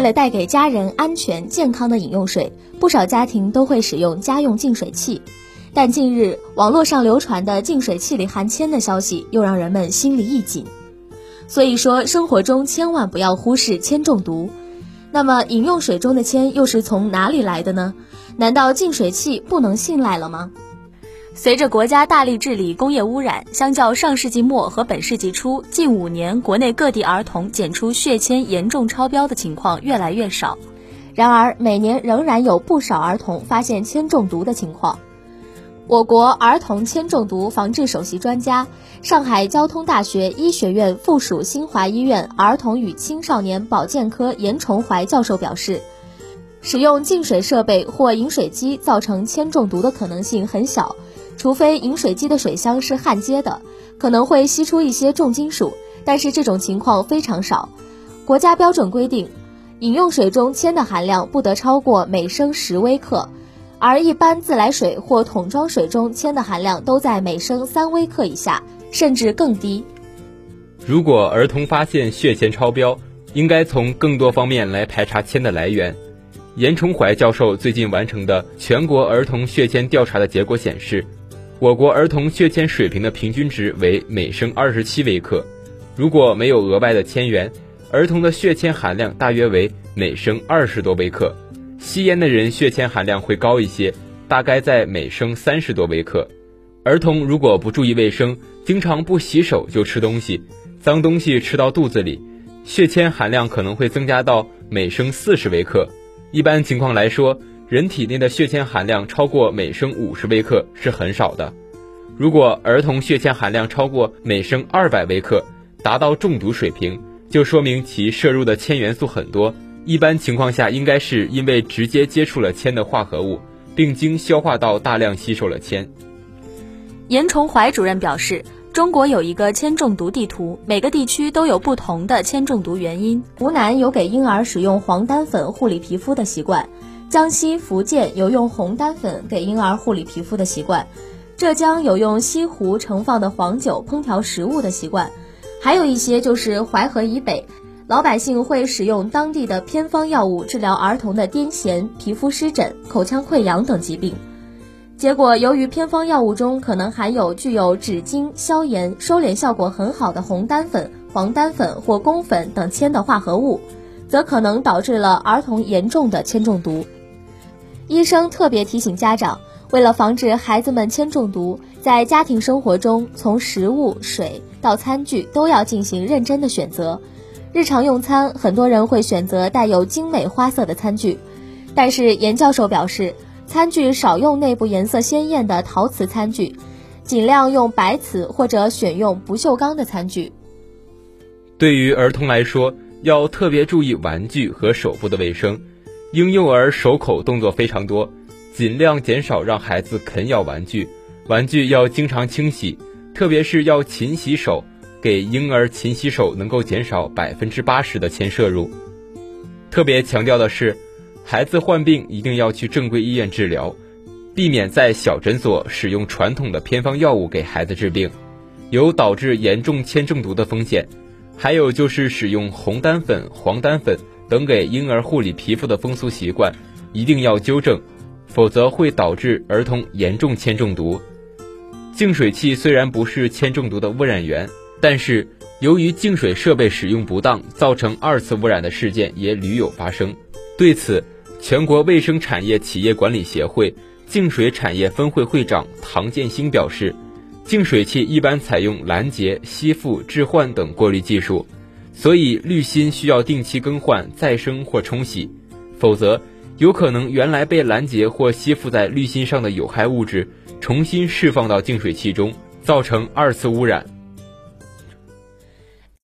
为了带给家人安全健康的饮用水，不少家庭都会使用家用净水器。但近日网络上流传的净水器里含铅的消息，又让人们心里一紧。所以说，生活中千万不要忽视铅中毒。那么，饮用水中的铅又是从哪里来的呢？难道净水器不能信赖了吗？随着国家大力治理工业污染，相较上世纪末和本世纪初，近五年国内各地儿童检出血铅严重超标的情况越来越少。然而，每年仍然有不少儿童发现铅中毒的情况。我国儿童铅中毒防治首席专家、上海交通大学医学院附属新华医院儿童与青少年保健科严崇怀教授表示，使用净水设备或饮水机造成铅中毒的可能性很小。除非饮水机的水箱是焊接的，可能会吸出一些重金属，但是这种情况非常少。国家标准规定，饮用水中铅的含量不得超过每升十微克，而一般自来水或桶装水中铅的含量都在每升三微克以下，甚至更低。如果儿童发现血铅超标，应该从更多方面来排查铅的来源。严崇怀教授最近完成的全国儿童血铅调查的结果显示。我国儿童血铅水平的平均值为每升二十七微克，如果没有额外的铅源，儿童的血铅含量大约为每升二十多微克。吸烟的人血铅含量会高一些，大概在每升三十多微克。儿童如果不注意卫生，经常不洗手就吃东西，脏东西吃到肚子里，血铅含量可能会增加到每升四十微克。一般情况来说。人体内的血铅含量超过每升五十微克是很少的，如果儿童血铅含量超过每升二百微克，达到中毒水平，就说明其摄入的铅元素很多。一般情况下，应该是因为直接接触了铅的化合物，并经消化道大量吸收了铅。严崇怀主任表示，中国有一个铅中毒地图，每个地区都有不同的铅中毒原因。湖南有给婴儿使用黄丹粉护理皮肤的习惯。江西、福建有用红丹粉给婴儿护理皮肤的习惯，浙江有用西湖盛放的黄酒烹调食物的习惯，还有一些就是淮河以北，老百姓会使用当地的偏方药物治疗儿童的癫痫、皮肤湿疹、口腔溃疡等疾病。结果，由于偏方药物中可能含有具有止痉、消炎、收敛效果很好的红丹粉、黄丹粉或宫粉等铅的化合物，则可能导致了儿童严重的铅中毒。医生特别提醒家长，为了防止孩子们铅中毒，在家庭生活中，从食物、水到餐具都要进行认真的选择。日常用餐，很多人会选择带有精美花色的餐具，但是严教授表示，餐具少用内部颜色鲜艳的陶瓷餐具，尽量用白瓷或者选用不锈钢的餐具。对于儿童来说，要特别注意玩具和手部的卫生。婴幼儿手口动作非常多，尽量减少让孩子啃咬玩具，玩具要经常清洗，特别是要勤洗手，给婴儿勤洗手能够减少百分之八十的铅摄入。特别强调的是，孩子患病一定要去正规医院治疗，避免在小诊所使用传统的偏方药物给孩子治病，有导致严重铅中毒的风险。还有就是使用红丹粉、黄丹粉。等给婴儿护理皮肤的风俗习惯一定要纠正，否则会导致儿童严重铅中毒。净水器虽然不是铅中毒的污染源，但是由于净水设备使用不当，造成二次污染的事件也屡有发生。对此，全国卫生产业企业管理协会净水产业分会会长唐建兴表示，净水器一般采用拦截、吸附、置换等过滤技术。所以滤芯需要定期更换、再生或冲洗，否则有可能原来被拦截或吸附在滤芯上的有害物质重新释放到净水器中，造成二次污染。